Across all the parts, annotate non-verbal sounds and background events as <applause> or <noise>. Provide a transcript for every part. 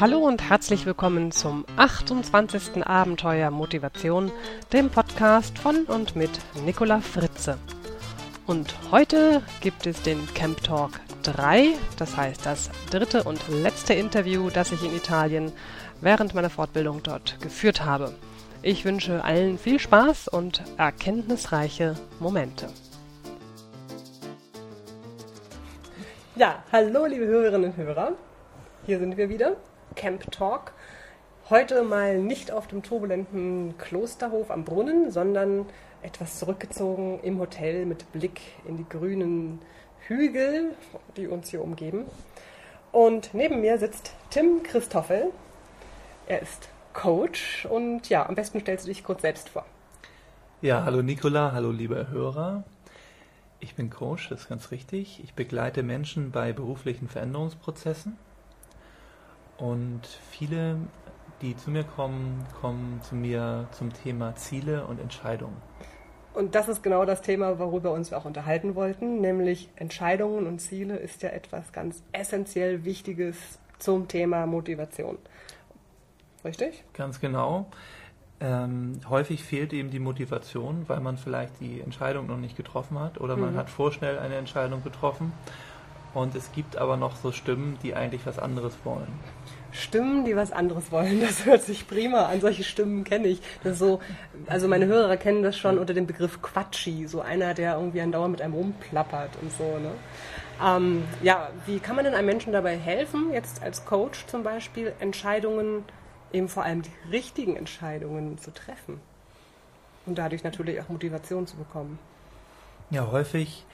Hallo und herzlich willkommen zum 28. Abenteuer Motivation, dem Podcast von und mit Nicola Fritze. Und heute gibt es den Camp Talk 3, das heißt das dritte und letzte Interview, das ich in Italien während meiner Fortbildung dort geführt habe. Ich wünsche allen viel Spaß und erkenntnisreiche Momente. Ja, hallo liebe Hörerinnen und Hörer. Hier sind wir wieder, Camp Talk. Heute mal nicht auf dem turbulenten Klosterhof am Brunnen, sondern etwas zurückgezogen im Hotel mit Blick in die grünen Hügel, die uns hier umgeben. Und neben mir sitzt Tim Christoffel. Er ist Coach und ja, am besten stellst du dich kurz selbst vor. Ja, hallo Nicola, hallo liebe Hörer. Ich bin Coach, das ist ganz richtig. Ich begleite Menschen bei beruflichen Veränderungsprozessen. Und viele, die zu mir kommen, kommen zu mir zum Thema Ziele und Entscheidungen. Und das ist genau das Thema, worüber wir uns auch unterhalten wollten, nämlich Entscheidungen und Ziele ist ja etwas ganz essentiell Wichtiges zum Thema Motivation. Richtig? Ganz genau. Ähm, häufig fehlt eben die Motivation, weil man vielleicht die Entscheidung noch nicht getroffen hat oder man mhm. hat vorschnell eine Entscheidung getroffen. Und es gibt aber noch so Stimmen, die eigentlich was anderes wollen. Stimmen, die was anderes wollen, <laughs> das hört sich prima an. Solche Stimmen kenne ich. So, also meine Hörer kennen das schon unter dem Begriff Quatschi, so einer, der irgendwie andauernd mit einem rumplappert und so. Ne? Ähm, ja, wie kann man denn einem Menschen dabei helfen, jetzt als Coach zum Beispiel Entscheidungen eben vor allem die richtigen Entscheidungen zu treffen und dadurch natürlich auch Motivation zu bekommen. Ja, häufig,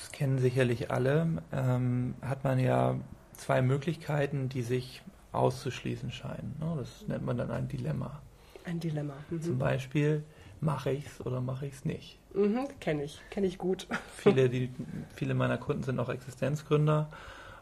das kennen sicherlich alle, ähm, hat man ja zwei Möglichkeiten, die sich auszuschließen scheinen. Ne? Das nennt man dann ein Dilemma. Ein Dilemma. Mhm. Zum Beispiel, mache ich es oder mache ich es nicht? Mhm, kenne ich, kenne ich gut. viele, <laughs> die, viele meiner Kunden sind auch Existenzgründer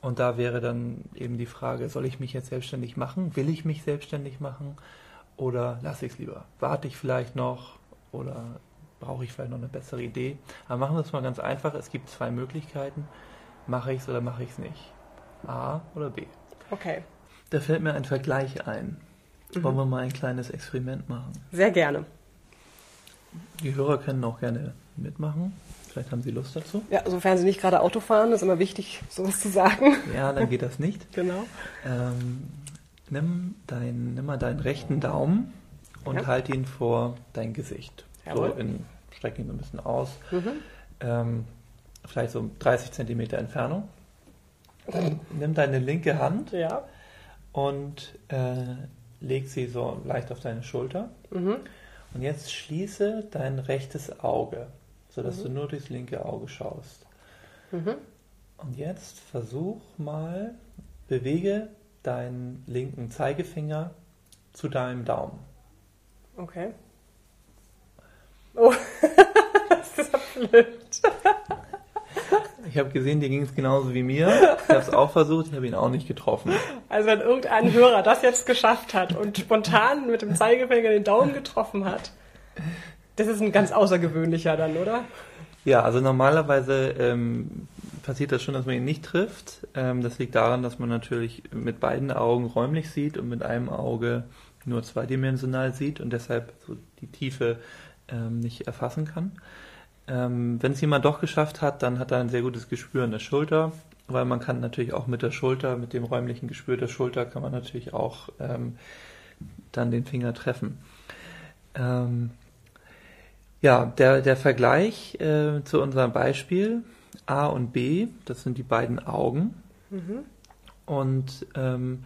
und da wäre dann eben die Frage, soll ich mich jetzt selbstständig machen? Will ich mich selbstständig machen? Oder lasse ich es lieber? Warte ich vielleicht noch? Oder brauche ich vielleicht noch eine bessere Idee? Aber machen wir es mal ganz einfach. Es gibt zwei Möglichkeiten. Mache ich es oder mache ich es nicht? A oder B? Okay. Da fällt mir ein Vergleich ein. Mhm. Wollen wir mal ein kleines Experiment machen? Sehr gerne. Die Hörer können auch gerne mitmachen. Vielleicht haben Sie Lust dazu? Ja, sofern Sie nicht gerade Auto fahren, ist immer wichtig, sowas zu sagen. Ja, dann geht das nicht. <laughs> genau. Ähm, nimm, dein, nimm mal deinen rechten Daumen und ja. halt ihn vor dein Gesicht. Jawohl. So in, streck ihn so ein bisschen aus. Mhm. Ähm, vielleicht so 30 Zentimeter Entfernung. Nimm deine linke Hand ja. und äh, leg sie so leicht auf deine Schulter. Mhm. Und jetzt schließe dein rechtes Auge sodass mhm. du nur durchs linke Auge schaust. Mhm. Und jetzt versuch mal, bewege deinen linken Zeigefinger zu deinem Daumen. Okay. Oh, das ist ja blöd. Ich habe gesehen, dir ging es genauso wie mir. Ich habe es auch versucht, ich habe ihn auch nicht getroffen. Also wenn irgendein Hörer das jetzt geschafft hat und spontan mit dem Zeigefinger den Daumen getroffen hat, das ist ein ganz außergewöhnlicher dann, oder? Ja, also normalerweise ähm, passiert das schon, dass man ihn nicht trifft. Ähm, das liegt daran, dass man natürlich mit beiden Augen räumlich sieht und mit einem Auge nur zweidimensional sieht und deshalb so die Tiefe ähm, nicht erfassen kann. Ähm, Wenn es jemand doch geschafft hat, dann hat er ein sehr gutes Gespür in der Schulter, weil man kann natürlich auch mit der Schulter, mit dem räumlichen Gespür der Schulter, kann man natürlich auch ähm, dann den Finger treffen. Ähm, ja, der, der Vergleich äh, zu unserem Beispiel A und B, das sind die beiden Augen. Mhm. Und ähm,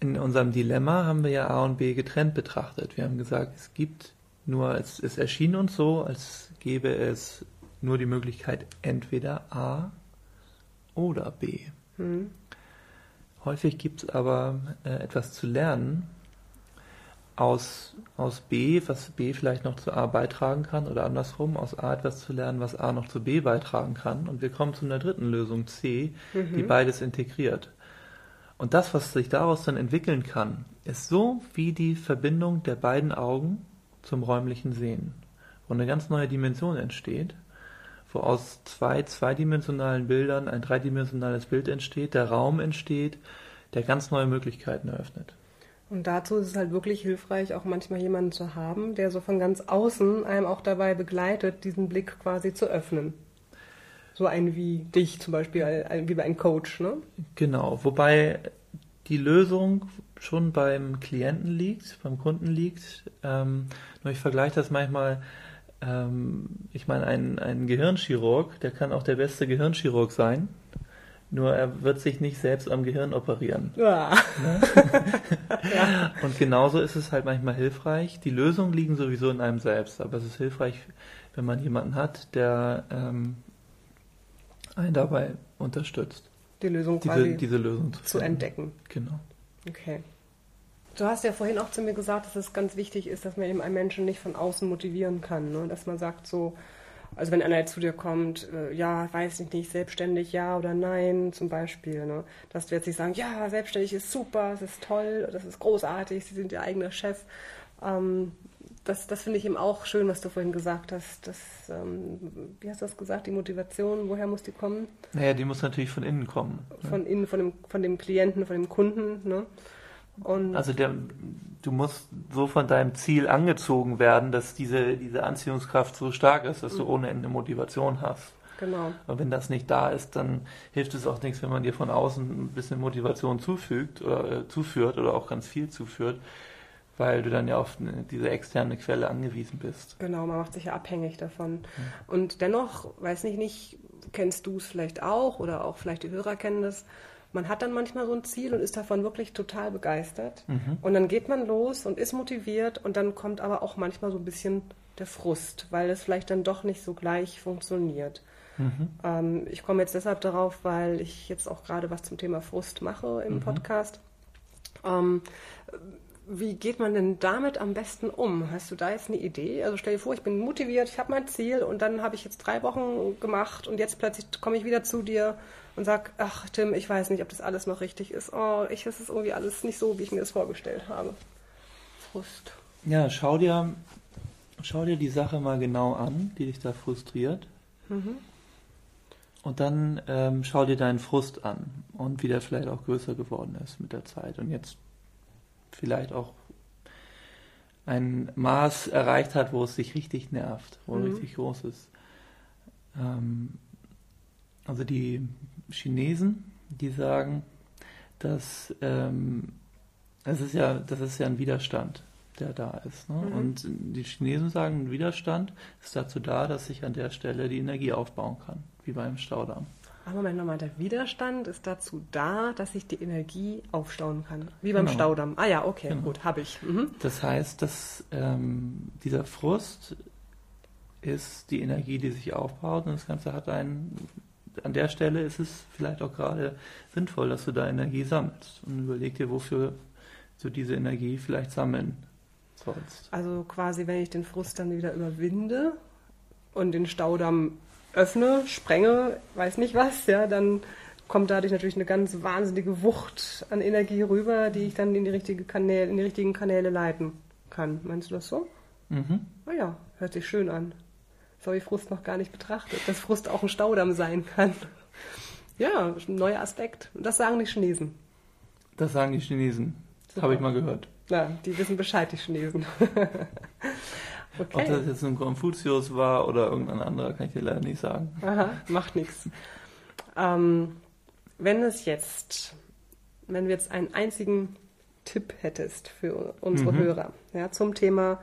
in unserem Dilemma haben wir ja A und B getrennt betrachtet. Wir haben gesagt, es gibt nur, es, es erschien uns so, als gäbe es nur die Möglichkeit entweder A oder B. Mhm. Häufig gibt es aber äh, etwas zu lernen aus, aus B, was B vielleicht noch zu A beitragen kann oder andersrum, aus A etwas zu lernen, was A noch zu B beitragen kann. Und wir kommen zu einer dritten Lösung, C, mhm. die beides integriert. Und das, was sich daraus dann entwickeln kann, ist so wie die Verbindung der beiden Augen zum räumlichen Sehen, wo eine ganz neue Dimension entsteht, wo aus zwei zweidimensionalen Bildern ein dreidimensionales Bild entsteht, der Raum entsteht, der ganz neue Möglichkeiten eröffnet. Und dazu ist es halt wirklich hilfreich, auch manchmal jemanden zu haben, der so von ganz außen einem auch dabei begleitet, diesen Blick quasi zu öffnen. So ein wie dich zum Beispiel, wie bei einem Coach, ne? Genau, wobei die Lösung schon beim Klienten liegt, beim Kunden liegt. Ähm, nur ich vergleiche das manchmal, ähm, ich meine, ein, ein Gehirnchirurg, der kann auch der beste Gehirnchirurg sein. Nur er wird sich nicht selbst am Gehirn operieren. Ja. Ne? <laughs> ja. Und genauso ist es halt manchmal hilfreich. Die Lösungen liegen sowieso in einem selbst, aber es ist hilfreich, wenn man jemanden hat, der ähm, einen dabei unterstützt. Die Lösung diese, quasi diese Lösung zu, zu entdecken. Genau. Okay. Du hast ja vorhin auch zu mir gesagt, dass es ganz wichtig ist, dass man eben einen Menschen nicht von außen motivieren kann. Ne? Dass man sagt so, also wenn einer zu dir kommt, äh, ja, weiß ich nicht, selbstständig ja oder nein zum Beispiel, ne? dass du jetzt nicht sagen, ja, selbstständig ist super, es ist toll, das ist großartig, sie sind ihr eigener Chef. Ähm, das, das finde ich eben auch schön, was du vorhin gesagt hast. Das, ähm, wie hast du das gesagt, die Motivation, woher muss die kommen? Naja, die muss natürlich von innen kommen. Ne? Von innen, von dem, von dem Klienten, von dem Kunden. Ne? Und also der, du musst so von deinem Ziel angezogen werden, dass diese, diese Anziehungskraft so stark ist, dass du mhm. ohne Ende Motivation hast. Genau. Und wenn das nicht da ist, dann hilft es auch nichts, wenn man dir von außen ein bisschen Motivation zufügt oder äh, zuführt oder auch ganz viel zuführt, weil du dann ja auf diese externe Quelle angewiesen bist. Genau, man macht sich ja abhängig davon. Mhm. Und dennoch, weiß nicht, nicht, kennst du es vielleicht auch oder auch vielleicht die Hörer kennen das, man hat dann manchmal so ein Ziel und ist davon wirklich total begeistert. Mhm. Und dann geht man los und ist motiviert und dann kommt aber auch manchmal so ein bisschen der Frust, weil es vielleicht dann doch nicht so gleich funktioniert. Mhm. Ähm, ich komme jetzt deshalb darauf, weil ich jetzt auch gerade was zum Thema Frust mache im mhm. Podcast. Ähm, wie geht man denn damit am besten um? Hast du da jetzt eine Idee? Also stell dir vor, ich bin motiviert, ich habe mein Ziel und dann habe ich jetzt drei Wochen gemacht und jetzt plötzlich komme ich wieder zu dir und sag, ach Tim, ich weiß nicht, ob das alles noch richtig ist. Oh, ich es ist irgendwie alles nicht so, wie ich mir das vorgestellt habe. Frust. Ja, schau dir, schau dir die Sache mal genau an, die dich da frustriert. Mhm. Und dann ähm, schau dir deinen Frust an und wie der vielleicht auch größer geworden ist mit der Zeit und jetzt vielleicht auch ein Maß erreicht hat, wo es sich richtig nervt, wo mhm. richtig groß ist. Ähm, also die Chinesen, die sagen, dass ähm, es ist ja, das ist ja ein Widerstand, der da ist. Ne? Mhm. Und die Chinesen sagen, ein Widerstand ist dazu da, dass sich an der Stelle die Energie aufbauen kann, wie beim Staudamm. Aber Moment nochmal, der Widerstand ist dazu da, dass sich die Energie aufstauen kann, wie beim genau. Staudamm. Ah ja, okay, genau. gut, habe ich. Mhm. Das heißt, dass ähm, dieser Frust ist die Energie, die sich aufbaut und das Ganze hat einen an der Stelle ist es vielleicht auch gerade sinnvoll, dass du da Energie sammelst und überleg dir, wofür du diese Energie vielleicht sammeln sollst. Also quasi, wenn ich den Frust dann wieder überwinde und den Staudamm öffne, sprenge, weiß nicht was, ja, dann kommt dadurch natürlich eine ganz wahnsinnige Wucht an Energie rüber, die ich dann in die, richtige Kanäle, in die richtigen Kanäle leiten kann. Meinst du das so? Mhm. Ah ja, hört sich schön an. Das habe ich Frust noch gar nicht betrachtet, dass Frust auch ein Staudamm sein kann. Ja, ein neuer Aspekt. Und das sagen die Chinesen. Das sagen die Chinesen. Das habe ich mal gehört. Ja, die wissen Bescheid, die Chinesen. <laughs> okay. Ob das jetzt ein Konfuzius war oder irgendein anderer, kann ich dir leider nicht sagen. Aha, macht nichts. Ähm, wenn es jetzt, wenn wir jetzt einen einzigen Tipp hättest für unsere mhm. Hörer ja, zum Thema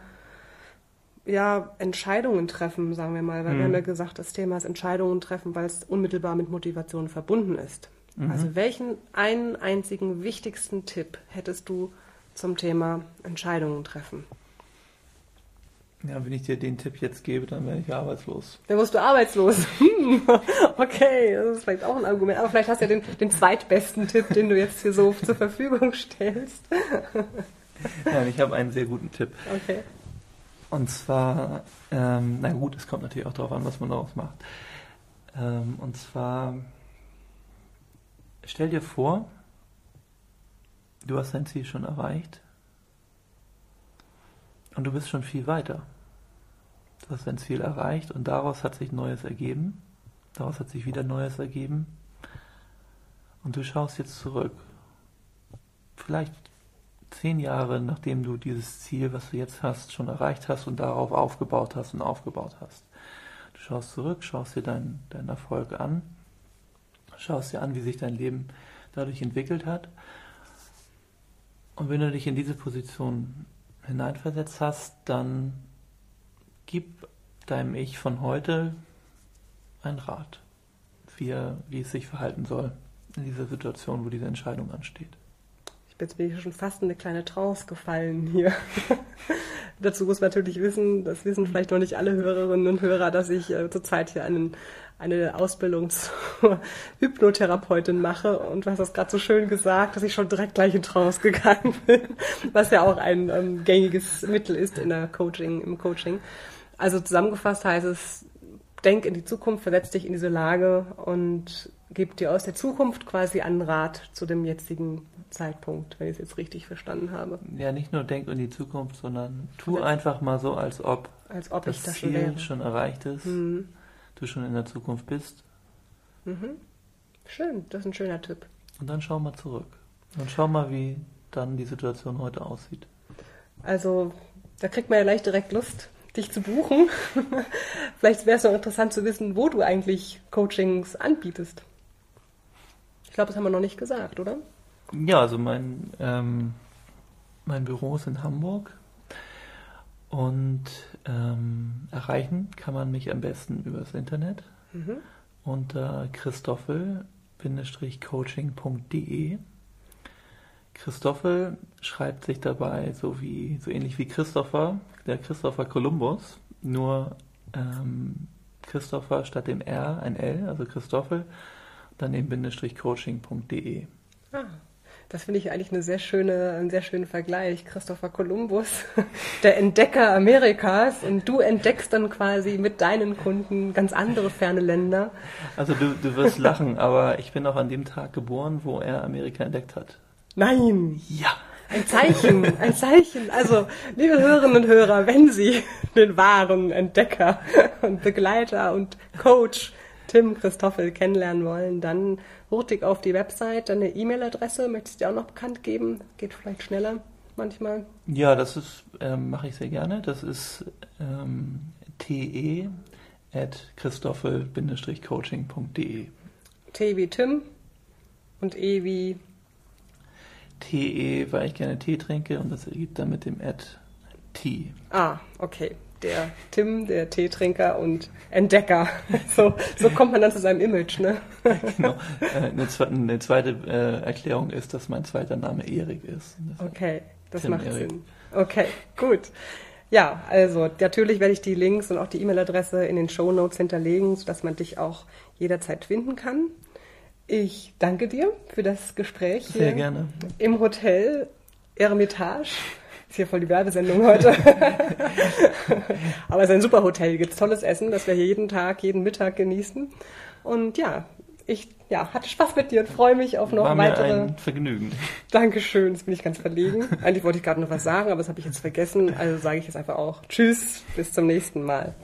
ja, Entscheidungen treffen, sagen wir mal, weil mhm. wir haben ja gesagt, das Thema ist Entscheidungen treffen, weil es unmittelbar mit Motivation verbunden ist. Mhm. Also welchen einen einzigen wichtigsten Tipp hättest du zum Thema Entscheidungen treffen? Ja, wenn ich dir den Tipp jetzt gebe, dann werde ich arbeitslos. Dann wirst du arbeitslos. <laughs> Okay, das ist vielleicht auch ein Argument. Aber vielleicht hast du ja den, den zweitbesten Tipp, den du jetzt hier so zur Verfügung stellst. <laughs> Nein, ich habe einen sehr guten Tipp. Okay. Und zwar, ähm, na gut, es kommt natürlich auch darauf an, was man daraus macht. Ähm, und zwar, stell dir vor, du hast dein Ziel schon erreicht und du bist schon viel weiter. Du hast dein Ziel erreicht und daraus hat sich Neues ergeben. Daraus hat sich wieder Neues ergeben. Und du schaust jetzt zurück. Vielleicht zehn Jahre, nachdem du dieses Ziel, was du jetzt hast, schon erreicht hast und darauf aufgebaut hast und aufgebaut hast. Du schaust zurück, schaust dir deinen dein Erfolg an, schaust dir an, wie sich dein Leben dadurch entwickelt hat. Und wenn du dich in diese Position hineinversetzt hast, dann gib deinem Ich von heute einen Rat, wie, er, wie es sich verhalten soll in dieser Situation, wo diese Entscheidung ansteht. Jetzt bin ich schon fast in eine kleine Trance gefallen hier. <laughs> Dazu muss man natürlich wissen, das wissen vielleicht noch nicht alle Hörerinnen und Hörer, dass ich äh, zurzeit hier einen, eine Ausbildung <laughs> zur Hypnotherapeutin mache. Und du hast das gerade so schön gesagt, dass ich schon direkt gleich in Trance gegangen <laughs> bin, was ja auch ein ähm, gängiges Mittel ist in der Coaching, im Coaching. Also zusammengefasst heißt es, denk in die Zukunft, versetz dich in diese Lage und gib dir aus der Zukunft quasi einen Rat zu dem jetzigen Zeitpunkt, wenn ich es jetzt richtig verstanden habe. Ja, nicht nur denk in die Zukunft, sondern tu ja. einfach mal so, als ob, als ob das, das Ziel schon, schon, erreicht ist, mhm. du schon in der Zukunft bist. Mhm. Schön, das ist ein schöner Tipp. Und dann schau mal zurück. Und schau mal, wie dann die Situation heute aussieht. Also, da kriegt man ja leicht direkt Lust, dich zu buchen. <laughs> Vielleicht wäre es noch interessant zu wissen, wo du eigentlich Coachings anbietest. Ich glaube, das haben wir noch nicht gesagt, oder? Ja, also mein, ähm, mein Büro ist in Hamburg und ähm, erreichen kann man mich am besten übers Internet mhm. unter christoffel-coaching.de. Christoffel schreibt sich dabei so wie so ähnlich wie Christopher, der Christopher Columbus, nur ähm, Christopher statt dem R ein L, also Christoffel, dann eben Bindestrich coaching.de. Ah, das finde ich eigentlich eine sehr schöne, einen sehr schönen Vergleich. Christopher Columbus, <laughs> der Entdecker Amerikas, und du entdeckst dann quasi mit deinen Kunden ganz andere ferne Länder. Also du, du wirst lachen, aber ich bin auch an dem Tag geboren, wo er Amerika entdeckt hat. Nein! Ja! Ein Zeichen, ein Zeichen. Also, liebe Hörerinnen und Hörer, wenn Sie den wahren Entdecker und Begleiter und Coach Tim Christoffel kennenlernen wollen, dann hurtig auf die Website, deine E-Mail-Adresse, möchtest du dir auch noch bekannt geben? Geht vielleicht schneller manchmal. Ja, das ist, ähm, mache ich sehr gerne. Das ist ähm, te at christoffel-coaching.de. T wie Tim und E wie TE, weil ich gerne Tee trinke und das ergibt dann mit dem Ad T. Ah, okay der Tim, der Teetrinker und Entdecker. <laughs> So, so kommt man dann zu seinem Image, ne? <laughs> genau. Äh, eine, eine zweite äh, Erklärung ist, dass mein zweiter Name Erik ist. Okay, das Tim macht Erik. Sinn. Okay, gut. Ja, also natürlich werde ich die Links und auch die E-Mail-Adresse in den Show Notes hinterlegen, sodass man dich auch jederzeit finden kann. Ich danke dir für das Gespräch Sehr gerne. im Hotel Eremitage ist hier voll die Werbesendung heute. <laughs> Aber es ist ein super Hotel, gibt tolles Essen, das wir hier jeden Tag, jeden Mittag genießen. Und ja, ich ja, hatte Spaß mit dir und freue mich auf noch War weitere. Mir ein Vergnügen. Dankeschön, jetzt bin ich ganz verlegen. Eigentlich wollte ich gerade noch was sagen, aber das habe ich jetzt vergessen. Also sage ich jetzt einfach auch Tschüss, bis zum nächsten Mal.